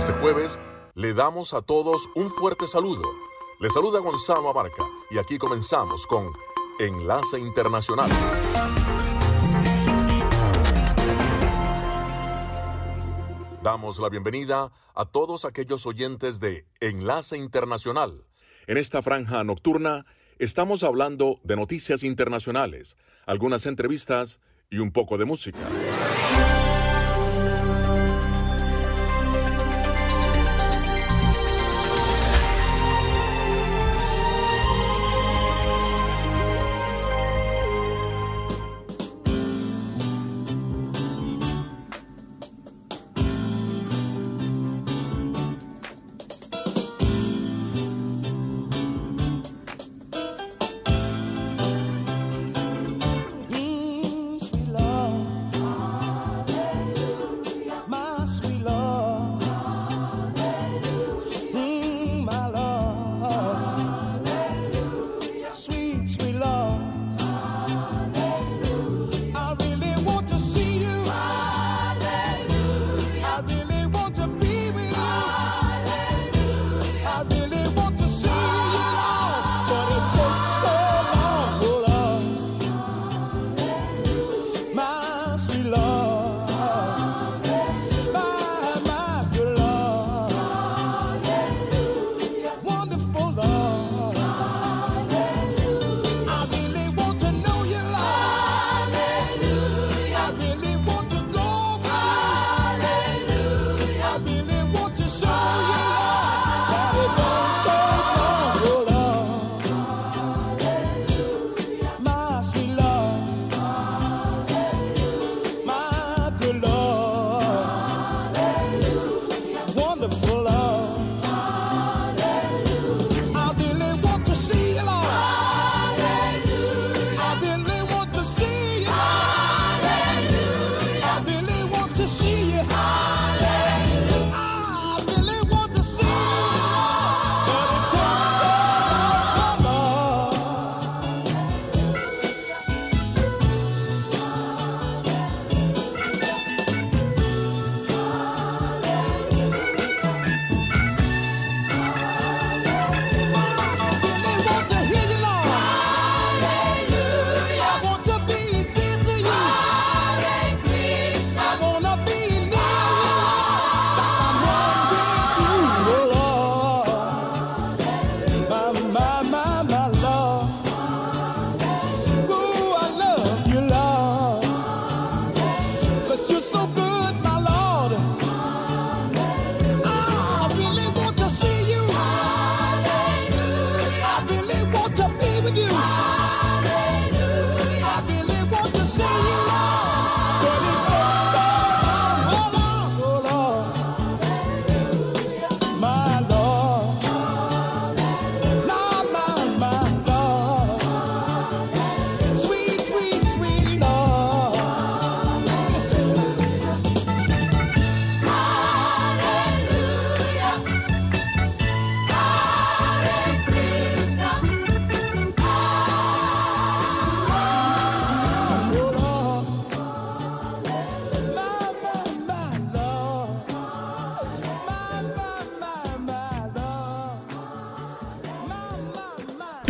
Este jueves le damos a todos un fuerte saludo. Le saluda Gonzalo Abarca y aquí comenzamos con Enlace Internacional. Damos la bienvenida a todos aquellos oyentes de Enlace Internacional. En esta franja nocturna estamos hablando de noticias internacionales, algunas entrevistas y un poco de música.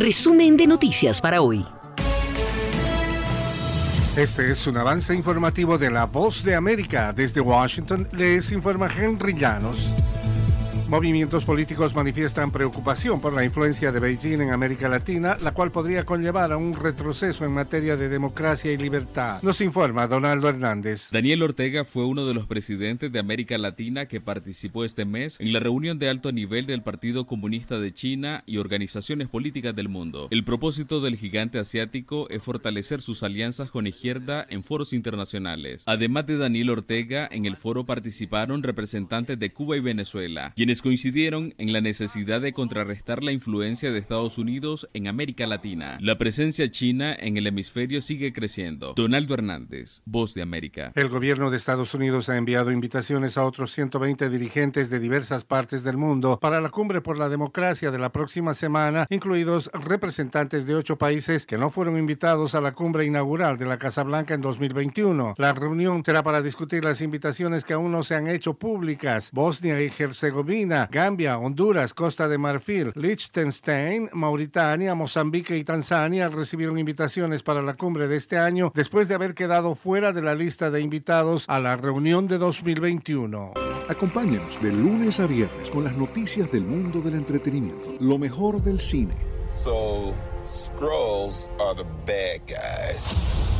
Resumen de noticias para hoy. Este es un avance informativo de La Voz de América. Desde Washington les informa Henry Llanos. Movimientos políticos manifiestan preocupación por la influencia de Beijing en América Latina, la cual podría conllevar a un retroceso en materia de democracia y libertad. Nos informa Donaldo Hernández. Daniel Ortega fue uno de los presidentes de América Latina que participó este mes en la reunión de alto nivel del Partido Comunista de China y organizaciones políticas del mundo. El propósito del gigante asiático es fortalecer sus alianzas con izquierda en foros internacionales. Además de Daniel Ortega, en el foro participaron representantes de Cuba y Venezuela, quienes coincidieron en la necesidad de contrarrestar la influencia de Estados Unidos en América Latina. La presencia china en el hemisferio sigue creciendo. Donaldo Hernández, Voz de América. El gobierno de Estados Unidos ha enviado invitaciones a otros 120 dirigentes de diversas partes del mundo para la cumbre por la democracia de la próxima semana, incluidos representantes de ocho países que no fueron invitados a la cumbre inaugural de la Casa Blanca en 2021. La reunión será para discutir las invitaciones que aún no se han hecho públicas. Bosnia y Herzegovina, Gambia, Honduras, Costa de Marfil, Liechtenstein, Mauritania, Mozambique y Tanzania recibieron invitaciones para la cumbre de este año después de haber quedado fuera de la lista de invitados a la reunión de 2021. Acompáñenos de lunes a viernes con las noticias del mundo del entretenimiento, lo mejor del cine. So, Scrolls are the bad guys.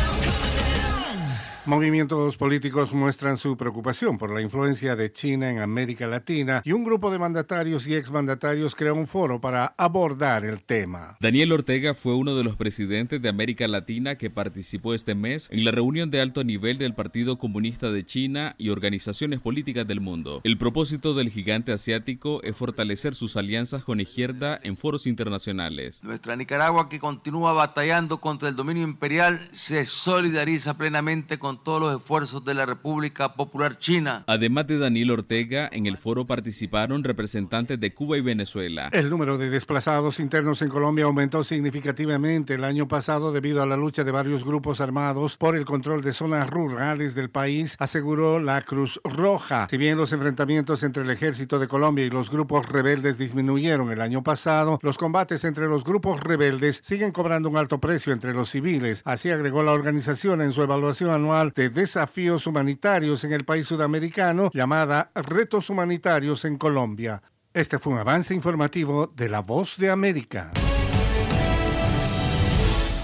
Movimientos políticos muestran su preocupación por la influencia de China en América Latina y un grupo de mandatarios y exmandatarios creó un foro para abordar el tema. Daniel Ortega fue uno de los presidentes de América Latina que participó este mes en la reunión de alto nivel del Partido Comunista de China y organizaciones políticas del mundo. El propósito del gigante asiático es fortalecer sus alianzas con izquierda en foros internacionales. Nuestra Nicaragua, que continúa batallando contra el dominio imperial, se solidariza plenamente con todos los esfuerzos de la República Popular China. Además de Daniel Ortega, en el foro participaron representantes de Cuba y Venezuela. El número de desplazados internos en Colombia aumentó significativamente el año pasado debido a la lucha de varios grupos armados por el control de zonas rurales del país, aseguró la Cruz Roja. Si bien los enfrentamientos entre el ejército de Colombia y los grupos rebeldes disminuyeron el año pasado, los combates entre los grupos rebeldes siguen cobrando un alto precio entre los civiles. Así agregó la organización en su evaluación anual de desafíos humanitarios en el país sudamericano llamada Retos Humanitarios en Colombia. Este fue un avance informativo de La Voz de América.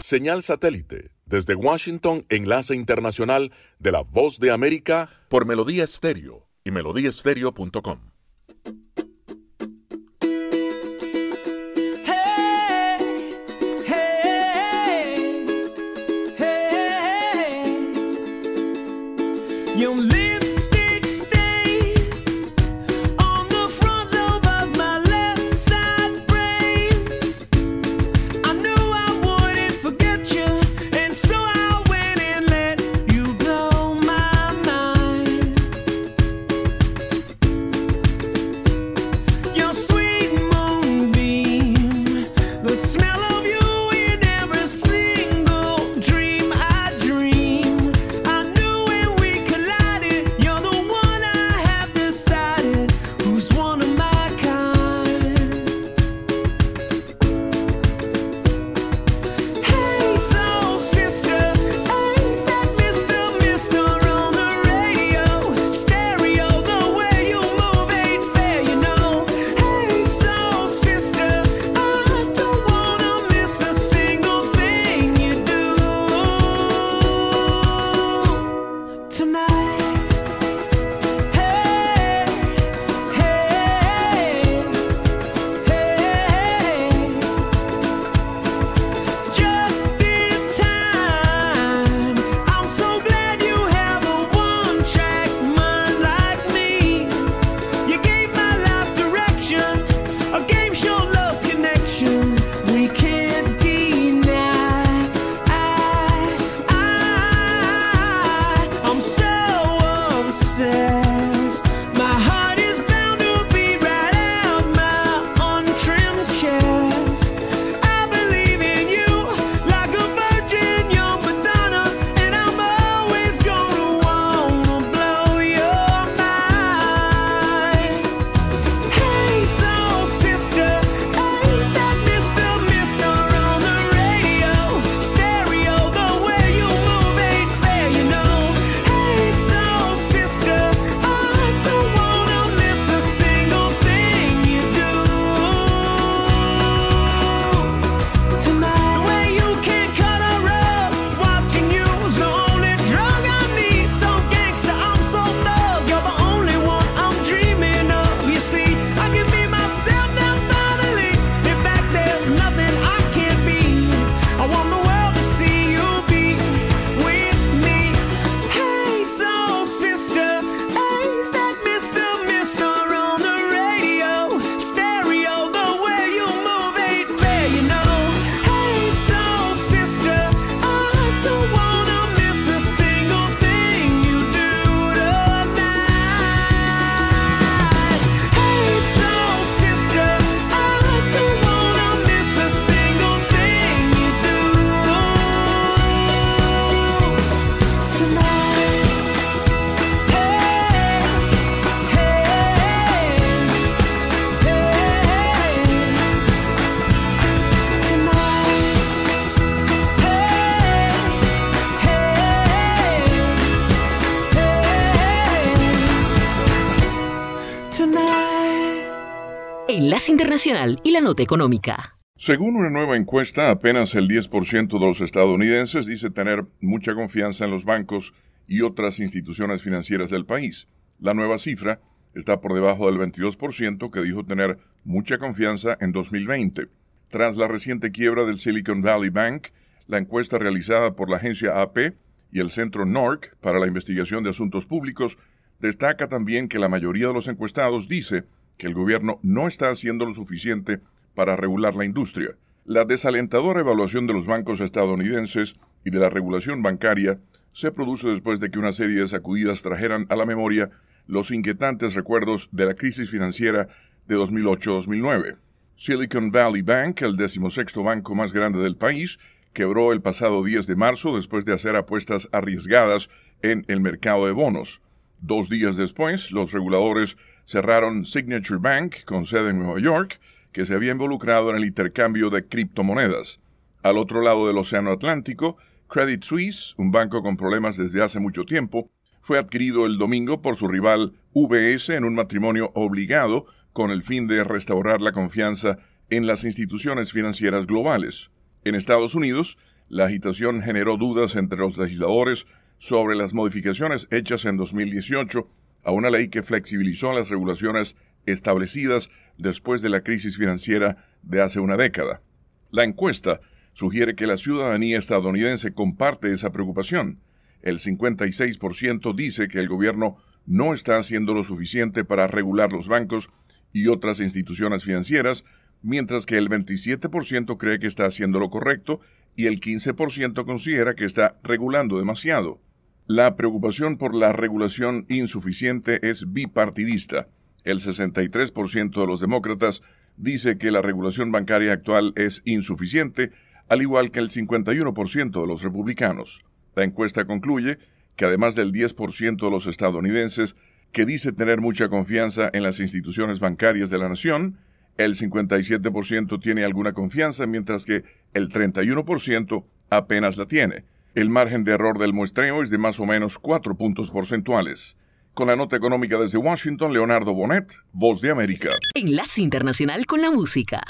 Señal satélite desde Washington, enlace internacional de La Voz de América por Melodía Estéreo y melodíaestéreo.com. You'll leave. Y la Nota Económica. Según una nueva encuesta, apenas el 10% de los estadounidenses dice tener mucha confianza en los bancos y otras instituciones financieras del país. La nueva cifra está por debajo del 22% que dijo tener mucha confianza en 2020. Tras la reciente quiebra del Silicon Valley Bank, la encuesta realizada por la agencia AP y el Centro NORC para la Investigación de Asuntos Públicos destaca también que la mayoría de los encuestados dice que el gobierno no está haciendo lo suficiente para regular la industria. La desalentadora evaluación de los bancos estadounidenses y de la regulación bancaria se produce después de que una serie de sacudidas trajeran a la memoria los inquietantes recuerdos de la crisis financiera de 2008-2009. Silicon Valley Bank, el decimosexto banco más grande del país, quebró el pasado 10 de marzo después de hacer apuestas arriesgadas en el mercado de bonos. Dos días después, los reguladores cerraron Signature Bank, con sede en Nueva York, que se había involucrado en el intercambio de criptomonedas. Al otro lado del Océano Atlántico, Credit Suisse, un banco con problemas desde hace mucho tiempo, fue adquirido el domingo por su rival UBS en un matrimonio obligado con el fin de restaurar la confianza en las instituciones financieras globales. En Estados Unidos, la agitación generó dudas entre los legisladores sobre las modificaciones hechas en 2018 a una ley que flexibilizó las regulaciones establecidas después de la crisis financiera de hace una década. La encuesta sugiere que la ciudadanía estadounidense comparte esa preocupación. El 56% dice que el gobierno no está haciendo lo suficiente para regular los bancos y otras instituciones financieras, mientras que el 27% cree que está haciendo lo correcto y el 15% considera que está regulando demasiado. La preocupación por la regulación insuficiente es bipartidista. El 63% de los demócratas dice que la regulación bancaria actual es insuficiente, al igual que el 51% de los republicanos. La encuesta concluye que además del 10% de los estadounidenses que dice tener mucha confianza en las instituciones bancarias de la nación, el 57% tiene alguna confianza, mientras que el 31% apenas la tiene. El margen de error del muestreo es de más o menos 4 puntos porcentuales. Con la nota económica desde Washington, Leonardo Bonet, Voz de América. Enlace Internacional con la Música.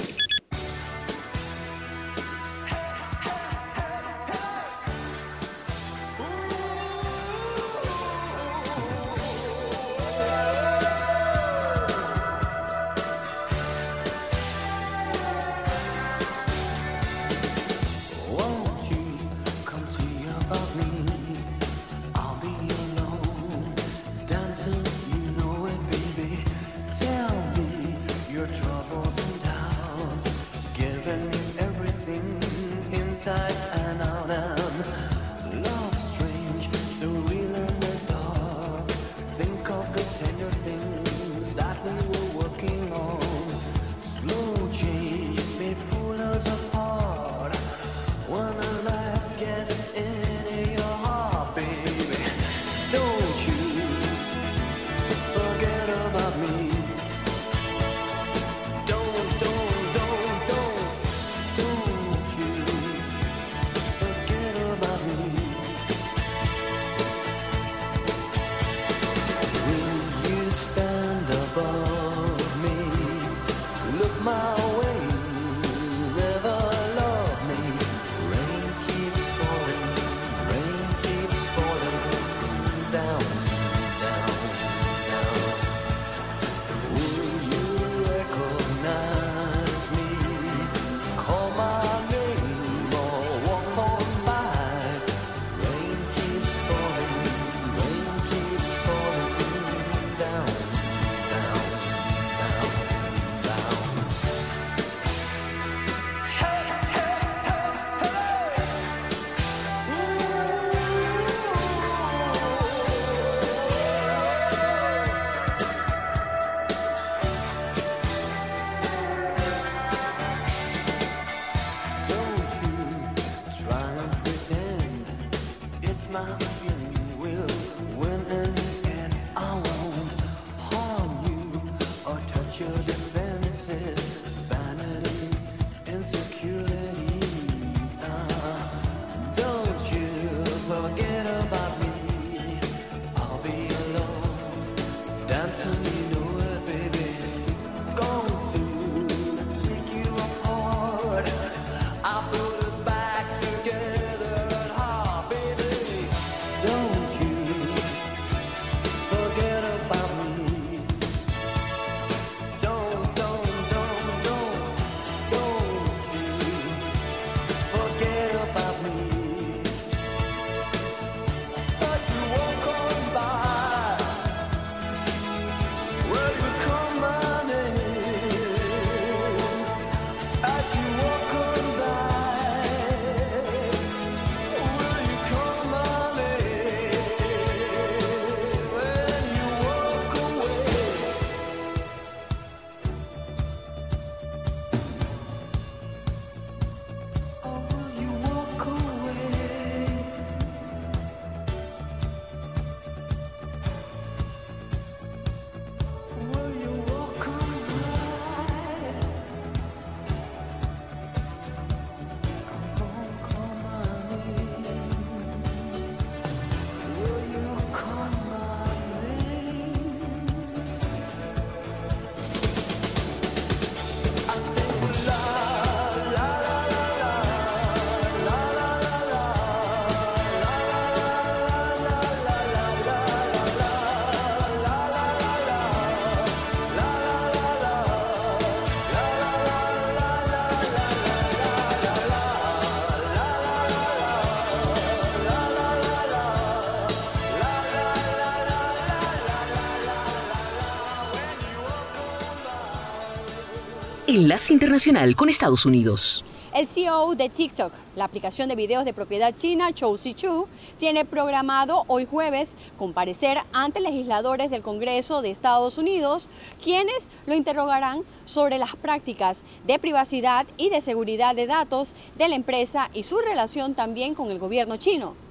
Internacional con Estados Unidos. El CEO de TikTok, la aplicación de videos de propiedad china Chou Chu, tiene programado hoy jueves comparecer ante legisladores del Congreso de Estados Unidos, quienes lo interrogarán sobre las prácticas de privacidad y de seguridad de datos de la empresa y su relación también con el gobierno chino.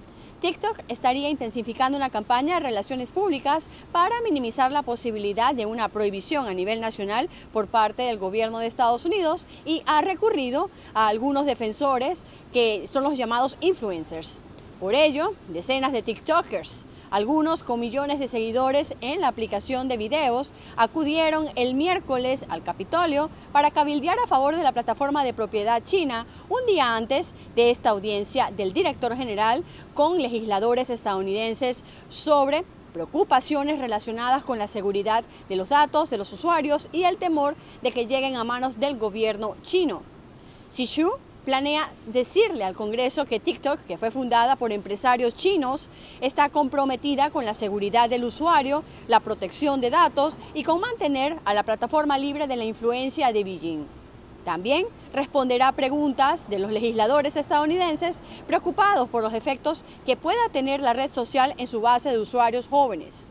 TikTok estaría intensificando una campaña de relaciones públicas para minimizar la posibilidad de una prohibición a nivel nacional por parte del gobierno de Estados Unidos y ha recurrido a algunos defensores que son los llamados influencers. Por ello, decenas de TikTokers algunos con millones de seguidores en la aplicación de videos acudieron el miércoles al Capitolio para cabildear a favor de la plataforma de propiedad china un día antes de esta audiencia del director general con legisladores estadounidenses sobre preocupaciones relacionadas con la seguridad de los datos de los usuarios y el temor de que lleguen a manos del gobierno chino. Xu planea decirle al Congreso que TikTok, que fue fundada por empresarios chinos, está comprometida con la seguridad del usuario, la protección de datos y con mantener a la plataforma libre de la influencia de Beijing. También responderá preguntas de los legisladores estadounidenses preocupados por los efectos que pueda tener la red social en su base de usuarios jóvenes.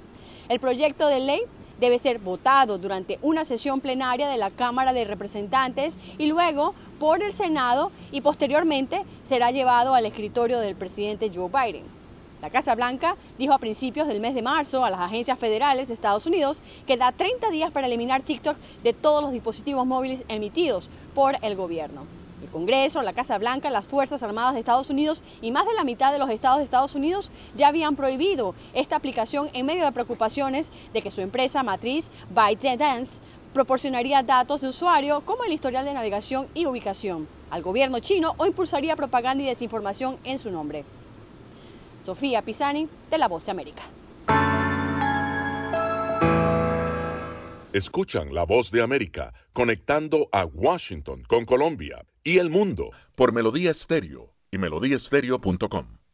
El proyecto de ley debe ser votado durante una sesión plenaria de la Cámara de Representantes y luego por el Senado y posteriormente será llevado al escritorio del presidente Joe Biden. La Casa Blanca dijo a principios del mes de marzo a las agencias federales de Estados Unidos que da 30 días para eliminar TikTok de todos los dispositivos móviles emitidos por el gobierno. El Congreso, la Casa Blanca, las Fuerzas Armadas de Estados Unidos y más de la mitad de los estados de Estados Unidos ya habían prohibido esta aplicación en medio de preocupaciones de que su empresa matriz, ByteDance, proporcionaría datos de usuario como el historial de navegación y ubicación al gobierno chino o impulsaría propaganda y desinformación en su nombre. Sofía Pisani, de La Voz de América. Escuchan la voz de América conectando a Washington con Colombia y el mundo por Melodía Estéreo y melodíaestéreo.com.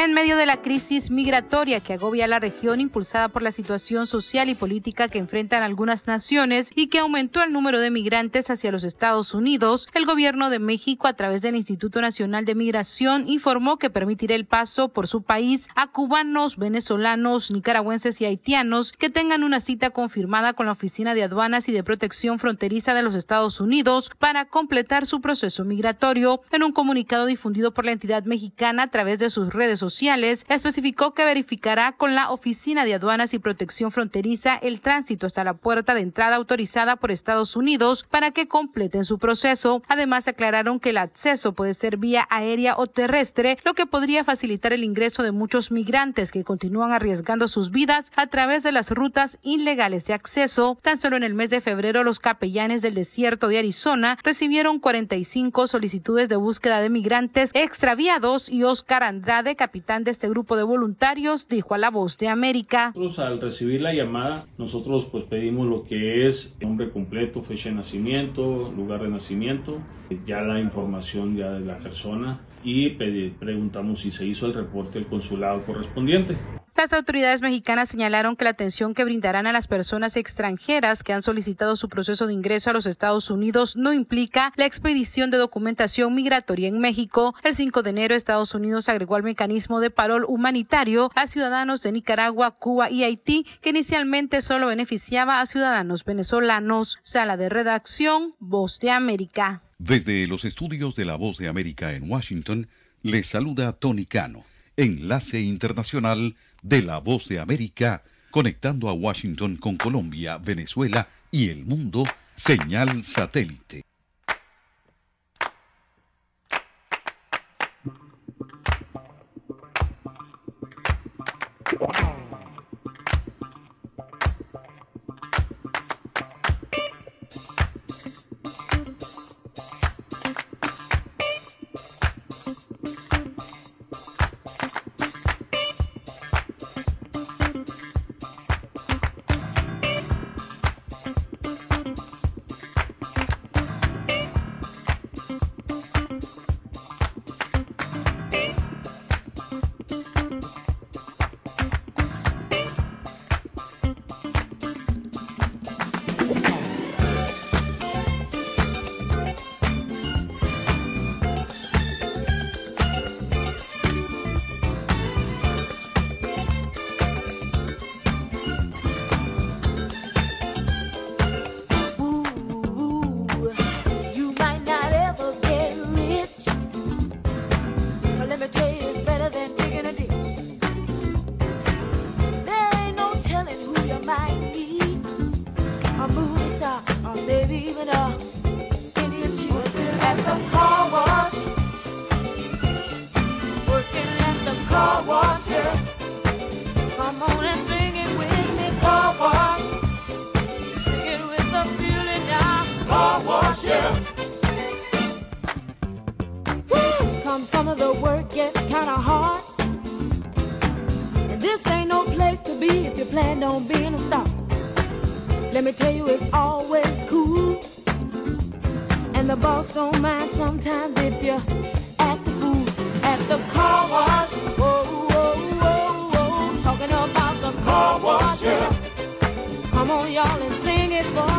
En medio de la crisis migratoria que agobia la región impulsada por la situación social y política que enfrentan algunas naciones y que aumentó el número de migrantes hacia los Estados Unidos, el gobierno de México a través del Instituto Nacional de Migración informó que permitirá el paso por su país a cubanos, venezolanos, nicaragüenses y haitianos que tengan una cita confirmada con la Oficina de Aduanas y de Protección Fronteriza de los Estados Unidos para completar su proceso migratorio. En un comunicado difundido por la entidad mexicana a través de sus redes sociales, especificó que verificará con la Oficina de Aduanas y Protección Fronteriza el tránsito hasta la puerta de entrada autorizada por Estados Unidos para que completen su proceso. Además, aclararon que el acceso puede ser vía aérea o terrestre, lo que podría facilitar el ingreso de muchos migrantes que continúan arriesgando sus vidas a través de las rutas ilegales de acceso. Tan solo en el mes de febrero, los capellanes del desierto de Arizona recibieron 45 solicitudes de búsqueda de migrantes extraviados y Oscar Andrade, capitán de este grupo de voluntarios, dijo a La Voz de América. Nosotros al recibir la llamada, nosotros pues pedimos lo que es nombre completo, fecha de nacimiento, lugar de nacimiento, ya la información ya de la persona y preguntamos si se hizo el reporte al consulado correspondiente. Las autoridades mexicanas señalaron que la atención que brindarán a las personas extranjeras que han solicitado su proceso de ingreso a los Estados Unidos no implica la expedición de documentación migratoria en México. El 5 de enero, Estados Unidos agregó al mecanismo de parol humanitario a ciudadanos de Nicaragua, Cuba y Haití, que inicialmente solo beneficiaba a ciudadanos venezolanos. Sala de redacción, Voz de América. Desde los estudios de la Voz de América en Washington, les saluda Tony Cano, enlace internacional de la Voz de América, conectando a Washington con Colombia, Venezuela y el mundo, señal satélite. Wash, yeah. Come on, y'all, and sing it for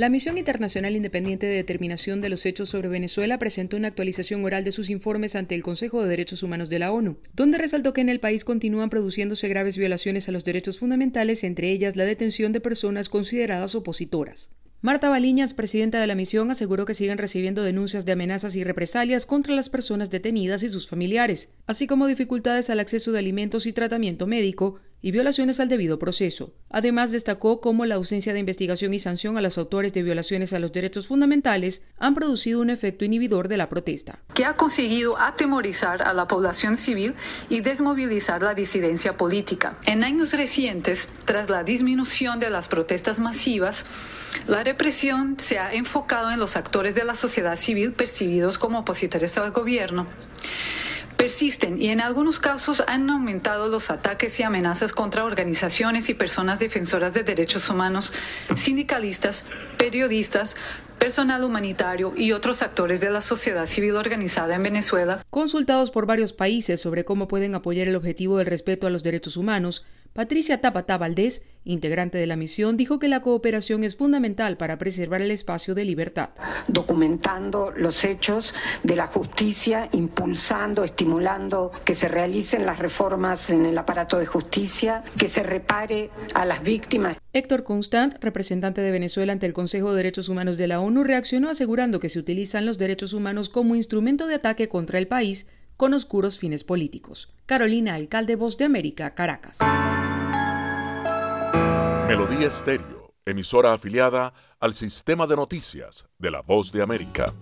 La Misión Internacional Independiente de Determinación de los Hechos sobre Venezuela presentó una actualización oral de sus informes ante el Consejo de Derechos Humanos de la ONU, donde resaltó que en el país continúan produciéndose graves violaciones a los derechos fundamentales, entre ellas la detención de personas consideradas opositoras. Marta Baliñas, presidenta de la misión, aseguró que siguen recibiendo denuncias de amenazas y represalias contra las personas detenidas y sus familiares, así como dificultades al acceso de alimentos y tratamiento médico, y violaciones al debido proceso. Además, destacó cómo la ausencia de investigación y sanción a los autores de violaciones a los derechos fundamentales han producido un efecto inhibidor de la protesta. que ha conseguido atemorizar a la población civil y desmovilizar la disidencia política. En años recientes, tras la disminución de las protestas masivas, la represión se ha enfocado en los actores de la sociedad civil percibidos como opositores al gobierno persisten y en algunos casos han aumentado los ataques y amenazas contra organizaciones y personas defensoras de derechos humanos, sindicalistas, periodistas, personal humanitario y otros actores de la sociedad civil organizada en Venezuela. Consultados por varios países sobre cómo pueden apoyar el objetivo del respeto a los derechos humanos, Patricia Tapatá Valdés, integrante de la misión, dijo que la cooperación es fundamental para preservar el espacio de libertad. documentando los hechos de la justicia, impulsando, estimulando que se realicen las reformas en el aparato de justicia, que se repare a las víctimas. Héctor Constant, representante de Venezuela ante el Consejo de Derechos Humanos de la ONU, reaccionó asegurando que se utilizan los derechos humanos como instrumento de ataque contra el país con oscuros fines políticos. Carolina Alcalde, Voz de América, Caracas. Melodía Estéreo, emisora afiliada al sistema de noticias de la Voz de América.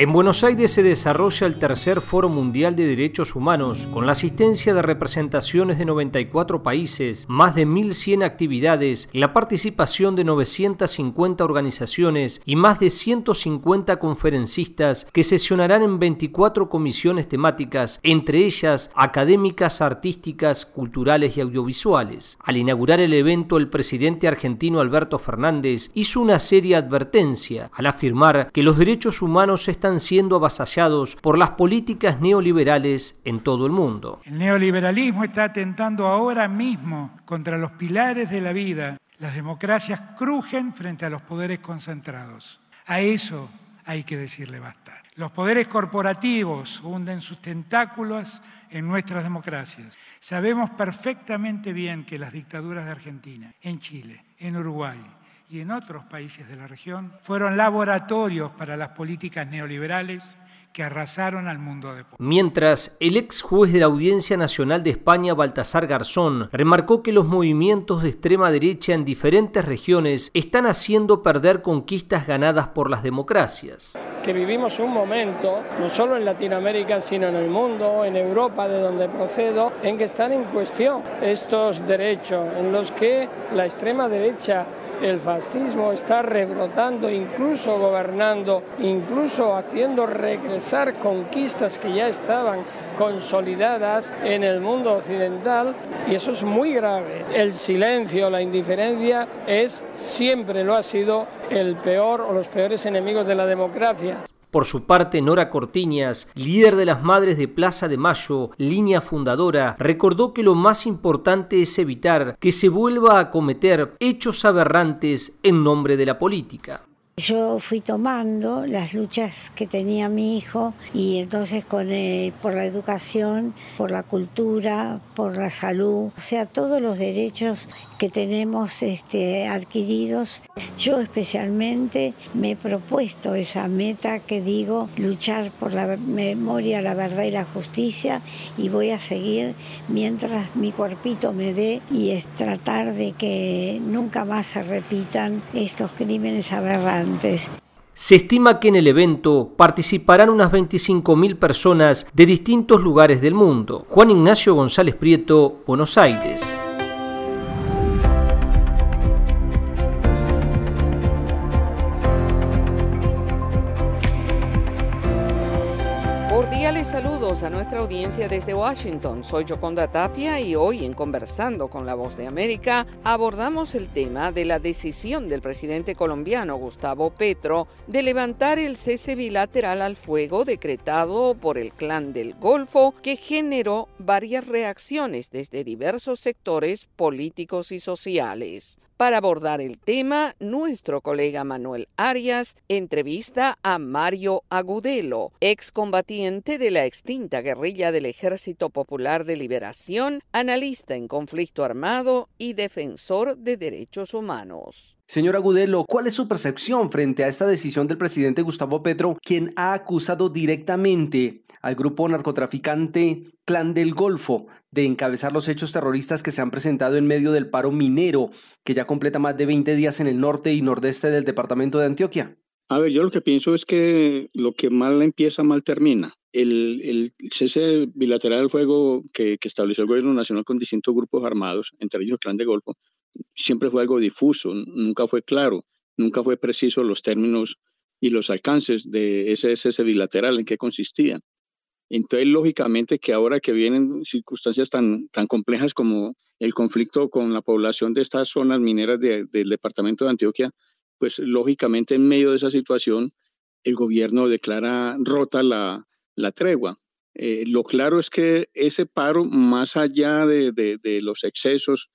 En Buenos Aires se desarrolla el tercer Foro Mundial de Derechos Humanos, con la asistencia de representaciones de 94 países, más de 1.100 actividades, la participación de 950 organizaciones y más de 150 conferencistas que sesionarán en 24 comisiones temáticas, entre ellas académicas, artísticas, culturales y audiovisuales. Al inaugurar el evento, el presidente argentino Alberto Fernández hizo una seria advertencia al afirmar que los derechos humanos están siendo avasallados por las políticas neoliberales en todo el mundo. El neoliberalismo está atentando ahora mismo contra los pilares de la vida. Las democracias crujen frente a los poderes concentrados. A eso hay que decirle basta. Los poderes corporativos hunden sus tentáculos en nuestras democracias. Sabemos perfectamente bien que las dictaduras de Argentina, en Chile, en Uruguay, y en otros países de la región fueron laboratorios para las políticas neoliberales que arrasaron al mundo de Mientras, el ex juez de la Audiencia Nacional de España, Baltasar Garzón, remarcó que los movimientos de extrema derecha en diferentes regiones están haciendo perder conquistas ganadas por las democracias. Que vivimos un momento, no solo en Latinoamérica, sino en el mundo, en Europa, de donde procedo, en que están en cuestión estos derechos, en los que la extrema derecha el fascismo está rebrotando, incluso gobernando, incluso haciendo regresar conquistas que ya estaban consolidadas en el mundo occidental y eso es muy grave. El silencio, la indiferencia es, siempre lo ha sido, el peor o los peores enemigos de la democracia. Por su parte, Nora Cortiñas, líder de las Madres de Plaza de Mayo, línea fundadora, recordó que lo más importante es evitar que se vuelva a cometer hechos aberrantes en nombre de la política. Yo fui tomando las luchas que tenía mi hijo y entonces con el- por la educación, por la cultura, por la salud, o sea, todos los derechos que tenemos este, adquiridos. Yo especialmente me he propuesto esa meta que digo, luchar por la memoria, la verdad y la justicia y voy a seguir mientras mi cuerpito me dé y es tratar de que nunca más se repitan estos crímenes aberrantes. Se estima que en el evento participarán unas 25.000 personas de distintos lugares del mundo. Juan Ignacio González Prieto, Buenos Aires. Saludos a nuestra audiencia desde Washington. Soy Yoconda Tapia y hoy en Conversando con la Voz de América abordamos el tema de la decisión del presidente colombiano Gustavo Petro de levantar el cese bilateral al fuego decretado por el Clan del Golfo que generó varias reacciones desde diversos sectores políticos y sociales. Para abordar el tema, nuestro colega Manuel Arias entrevista a Mario Agudelo, excombatiente de la extinta guerrilla del Ejército Popular de Liberación, analista en conflicto armado y defensor de derechos humanos. Señor Agudelo, ¿cuál es su percepción frente a esta decisión del presidente Gustavo Petro, quien ha acusado directamente al grupo narcotraficante Clan del Golfo de encabezar los hechos terroristas que se han presentado en medio del paro minero, que ya completa más de 20 días en el norte y nordeste del departamento de Antioquia? A ver, yo lo que pienso es que lo que mal empieza, mal termina. El, cese bilateral del fuego que, que estableció el gobierno nacional con distintos grupos armados, entre ellos el Clan de Golfo, siempre fue algo difuso, nunca fue claro, nunca fue preciso los términos y los alcances de ese cese bilateral, en qué consistía. Entonces, lógicamente que ahora que vienen circunstancias tan, tan complejas como el conflicto con la población de estas zonas mineras de- del departamento de Antioquia, pues lógicamente en medio de esa situación el gobierno declara rota la, la tregua. Eh, lo claro es que ese paro, más allá de- de los excesos,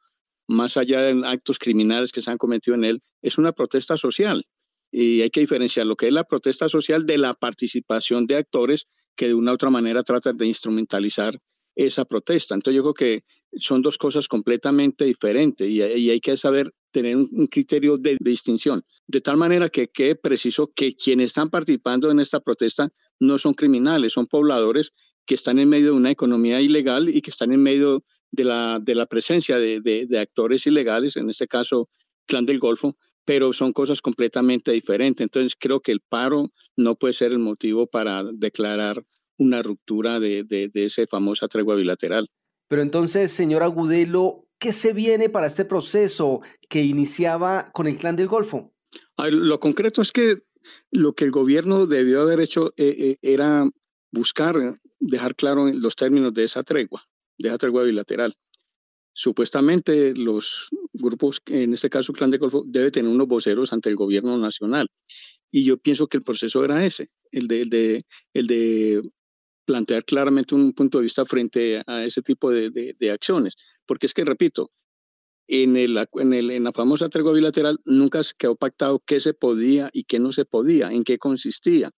más allá de actos criminales que se han cometido en él, es una protesta social. Y hay que diferenciar lo que es la protesta social de la participación de actores que de una u otra manera tratan de instrumentalizar esa protesta. Entonces yo creo que son dos cosas completamente diferentes y, hay que saber tener un, un criterio de, de distinción, de tal manera que quede preciso que quienes están participando en esta protesta no son criminales, son pobladores que están en medio de una economía ilegal y que están en medio de la, de la presencia de, de- de actores ilegales, en este caso Clan del Golfo, pero son cosas completamente diferentes. Entonces creo que el paro no puede ser el motivo para declarar una ruptura de, de, de esa famosa tregua bilateral. Pero entonces, señor Agudelo, ¿qué se viene para este proceso que iniciaba con el Clan del Golfo? Lo concreto es que lo que el gobierno debió haber hecho eh, eh, era buscar dejar claro los términos de esa tregua, de esa tregua bilateral. Supuestamente los grupos, en este caso el Clan de Golfo, debe tener unos voceros ante el gobierno nacional. Y yo pienso que el proceso era ese, el de, el de, plantear claramente un punto de vista frente a ese tipo de, de- acciones. Porque es que, repito, en, el, en, el- en la famosa tregua bilateral nunca se quedó pactado qué se podía y qué no se podía, en qué consistía.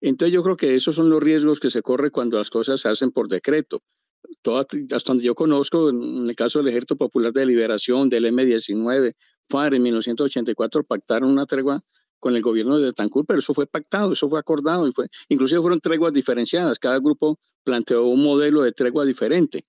Entonces yo creo que esos son los riesgos que se corre cuando las cosas se hacen por decreto. Toda- hasta donde yo conozco, en el caso del Ejército Popular de Liberación, del M-19, FARC en 1984 pactaron una tregua con el gobierno de Betancourt, pero eso fue pactado, eso fue acordado, y fue, inclusive fueron treguas diferenciadas, cada grupo planteó un modelo de tregua diferente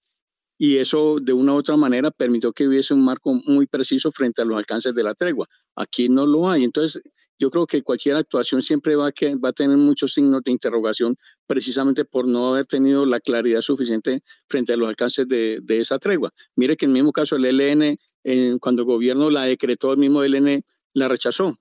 y eso de una u otra manera permitió que hubiese un marco muy preciso frente a los alcances de la tregua. Aquí no lo hay. Entonces, yo creo que cualquier actuación siempre va a, que, va a tener muchos signos de interrogación precisamente por no haber tenido la claridad suficiente frente a los alcances de, de esa tregua. Mire que en el mismo caso el ELN, eh, cuando el gobierno la decretó, el mismo ELN la rechazó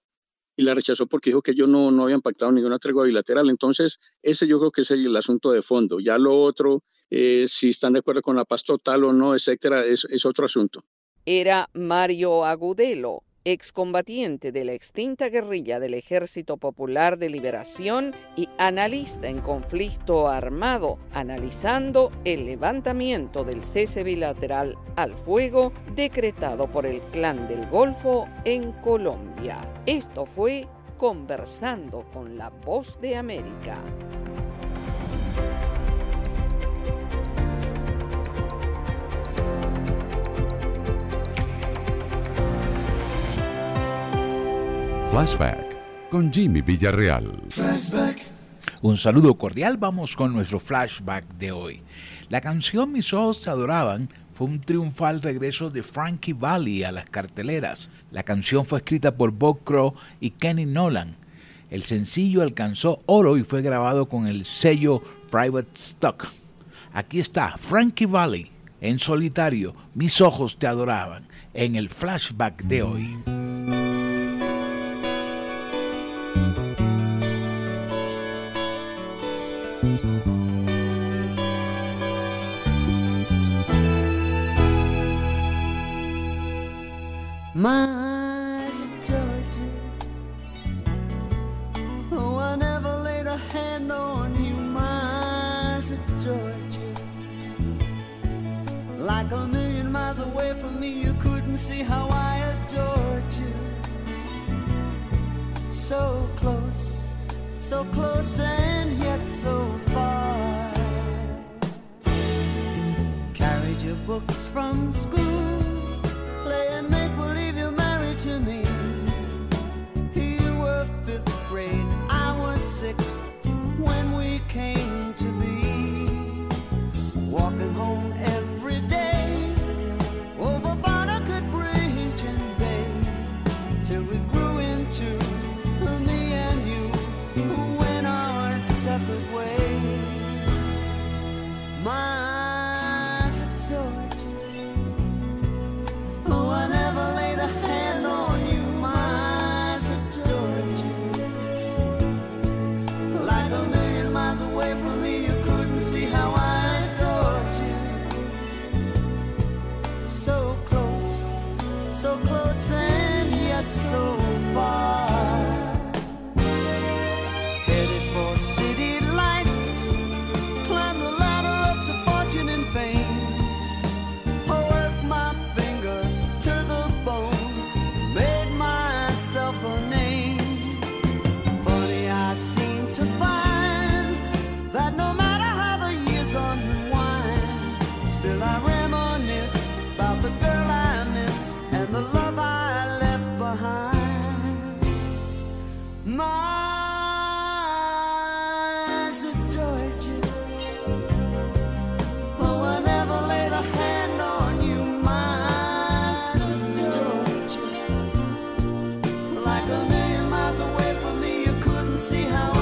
y la rechazó porque dijo que ellos no, no habían pactado ninguna tregua bilateral. Entonces, ese yo creo que es el, asunto de fondo. Ya lo otro, eh, si están de acuerdo con la paz total o no, etcétera, es, es otro asunto. Era Mario Agudelo, excombatiente de la extinta guerrilla del Ejército Popular de Liberación y analista en conflicto armado, analizando el levantamiento del cese bilateral al fuego decretado por el Clan del Golfo en Colombia. Esto fue Conversando con la Voz de América. Flashback con Jimmy Villarreal. Un saludo cordial, vamos con nuestro flashback de hoy. La canción Mis ojos te adoraban fue un triunfal regreso de Frankie Valli a las carteleras. La canción fue escrita por Bob Crow y Kenny Nolan. El sencillo alcanzó oro y fue grabado con el sello Private Stock. Aquí está Frankie Valli en solitario, Mis ojos te adoraban, en el flashback de hoy. My Georgia. Oh, I never laid a hand on you, my Georgia. Like a million miles away from me, you couldn't see how I adored you. so close, so close and yet so far. Carried your books from school, I sixth when we came to be. Walking home how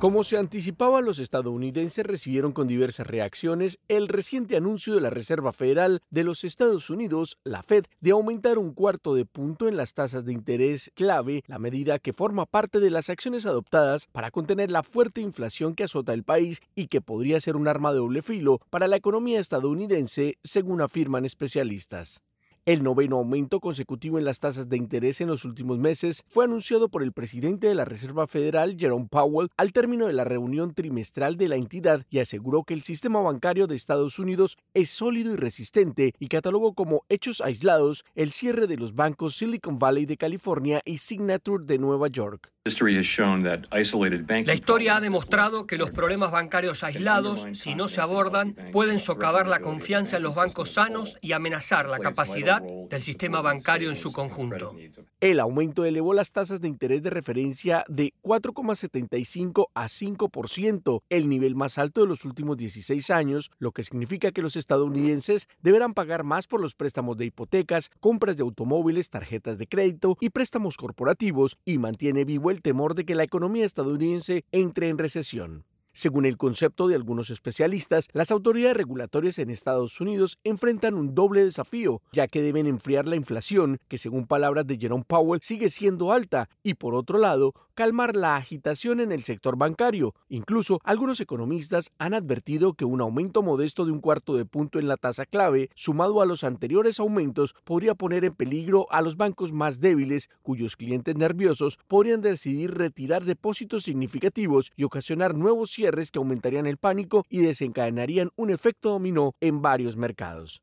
Como se anticipaba, los estadounidenses recibieron con diversas reacciones el reciente anuncio de la Reserva Federal de los Estados Unidos, la Fed, de aumentar un cuarto de punto en las tasas de interés clave, la medida que forma parte de las acciones adoptadas para contener la fuerte inflación que azota el país y que podría ser un arma de doble filo para la economía estadounidense, según afirman especialistas. El noveno aumento consecutivo en las tasas de interés en los últimos meses fue anunciado por el presidente de la Reserva Federal, Jerome Powell, al término de la reunión trimestral de la entidad y aseguró que el sistema bancario de Estados Unidos es sólido y resistente y catalogó como hechos aislados el cierre de los bancos Silicon Valley de California y Signature de Nueva York. La historia ha demostrado que los problemas bancarios aislados, si no se abordan, pueden socavar la confianza en los bancos sanos y amenazar la capacidad del sistema bancario en su conjunto. El aumento elevó las tasas de interés de referencia de 4,75 a 5%, el nivel más alto de los últimos 16 años, lo que significa que los estadounidenses deberán pagar más por los préstamos de hipotecas, compras de automóviles, tarjetas de crédito y préstamos corporativos y mantiene vivo el temor de que la economía estadounidense entre en recesión. Según el concepto de algunos especialistas, las autoridades regulatorias en Estados Unidos enfrentan un doble desafío, ya que deben enfriar la inflación, que según palabras de Jerome Powell sigue siendo alta, y por otro lado, calmar la agitación en el sector bancario. Incluso algunos economistas han advertido que un aumento modesto de un cuarto de punto en la tasa clave, sumado a los anteriores aumentos, podría poner en peligro a los bancos más débiles, cuyos clientes nerviosos podrían decidir retirar depósitos significativos y ocasionar nuevos cierres que aumentarían el pánico y desencadenarían un efecto dominó en varios mercados.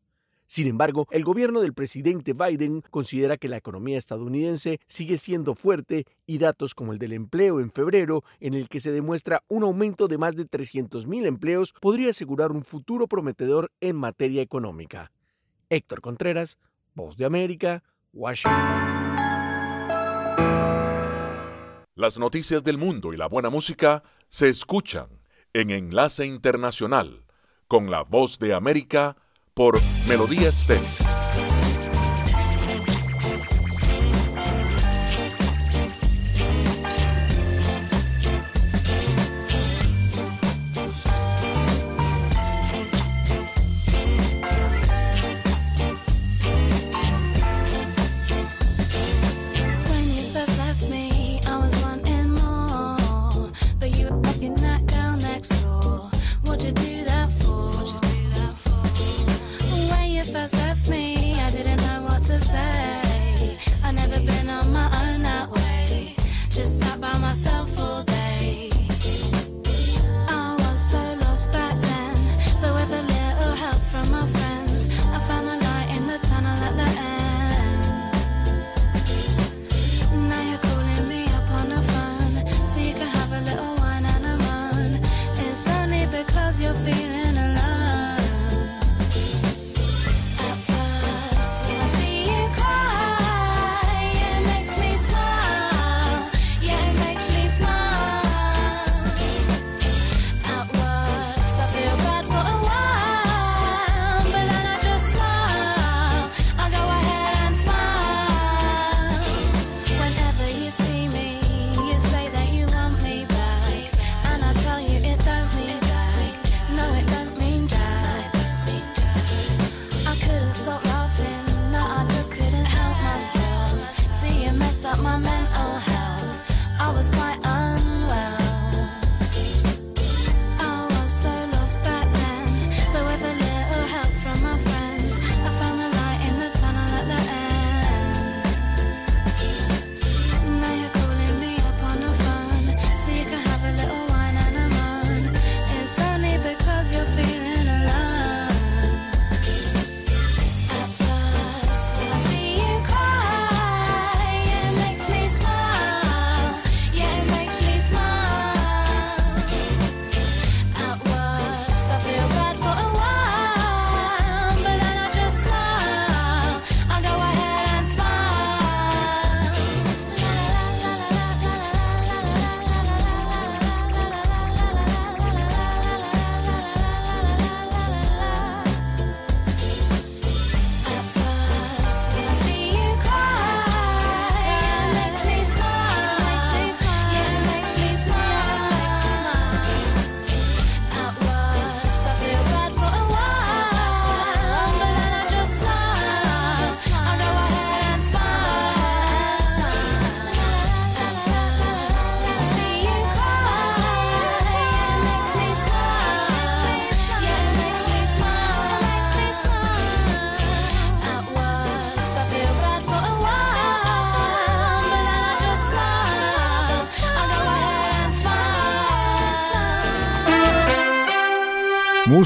Sin embargo, el gobierno del presidente Biden considera que la economía estadounidense sigue siendo fuerte y datos como el del empleo en febrero, en el que se demuestra un aumento de más de 300.000 empleos, podría asegurar un futuro prometedor en materia económica. Héctor Contreras, Voz de América, Washington. Las noticias del mundo y la buena música se escuchan en Enlace Internacional con la Voz de América por Melodía Estéreo.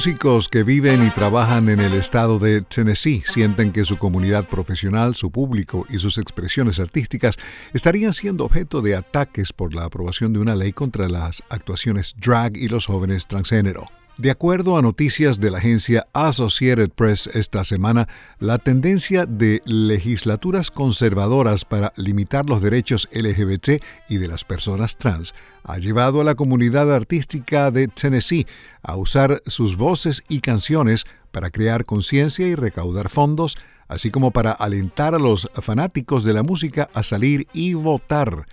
Músicos que viven y trabajan en el estado de Tennessee sienten que su comunidad profesional, su público y sus expresiones artísticas estarían siendo objeto de ataques por la aprobación de una ley contra las actuaciones drag y los jóvenes transgénero. De acuerdo a noticias de la agencia Associated Press esta semana, la tendencia de legislaturas conservadoras para limitar los derechos LGBT y de las personas trans ha llevado a la comunidad artística de Tennessee a usar sus voces y canciones para crear conciencia y recaudar fondos, así como para alentar a los fanáticos de la música a salir y votar.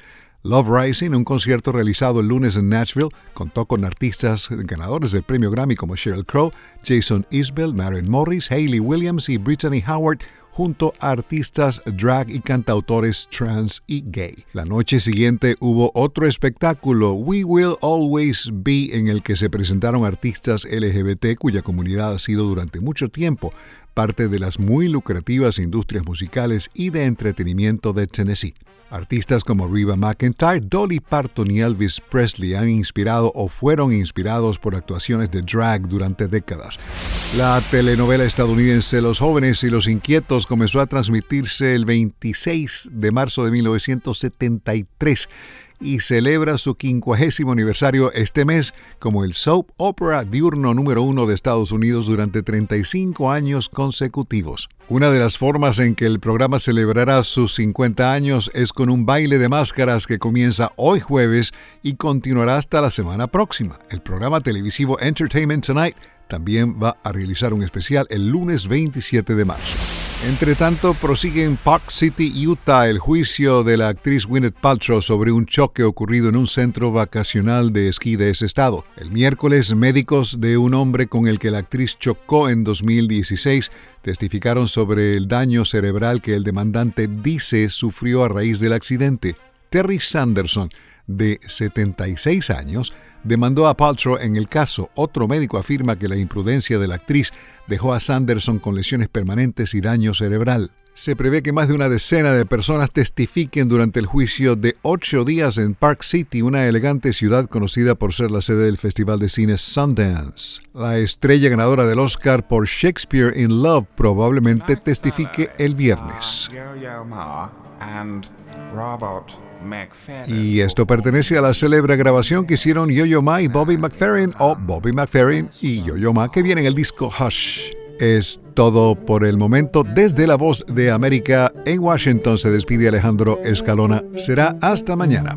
Love Rising, un concierto realizado el lunes en Nashville, contó con artistas ganadores del premio Grammy como Sheryl Crow, Jason Isbell, Maren Morris, Hayley Williams y Brittany Howard, junto a artistas drag y cantautores trans y gay. La noche siguiente hubo otro espectáculo, We Will Always Be, en el que se presentaron artistas LGBT cuya comunidad ha sido durante mucho tiempo parte de las muy lucrativas industrias musicales y de entretenimiento de Tennessee. Artistas como Reba McIntyre, Dolly Parton y Elvis Presley han inspirado o fueron inspirados por actuaciones de drag durante décadas. La telenovela estadounidense Los jóvenes y los inquietos comenzó a transmitirse el 26 de marzo de 1973 y celebra su quincuagésimo aniversario este mes como el soap opera diurno número uno de Estados Unidos durante 35 años consecutivos. Una de las formas en que el programa celebrará sus 50 años es con un baile de máscaras que comienza hoy jueves y continuará hasta la semana próxima. El programa televisivo Entertainment Tonight también va a realizar un especial el lunes 27 de marzo. Entre tanto, prosigue en Park City, Utah, el juicio de la actriz Gwyneth Paltrow sobre un choque ocurrido en un centro vacacional de esquí de ese estado. El miércoles, médicos de un hombre con el que la actriz chocó en 2016 testificaron sobre el daño cerebral que el demandante dice sufrió a raíz del accidente. Terry Sanderson, de 76 años, demandó a Paltrow en el caso. Otro médico afirma que la imprudencia de la actriz dejó a Sanderson con lesiones permanentes y daño cerebral. Se prevé que más de una decena de personas testifiquen durante el juicio de ocho días en Park City, una elegante ciudad conocida por ser la sede del Festival de Cine Sundance. La estrella ganadora del Oscar por Shakespeare in Love probablemente testifique el viernes. Y esto pertenece a la célebre grabación que hicieron Yo-Yo Ma y Bobby McFerrin o Bobby McFerrin y Yo-Yo Ma que viene en el disco Hush. Es todo por el momento. Desde la voz de América en Washington se despide Alejandro Escalona. Será hasta mañana.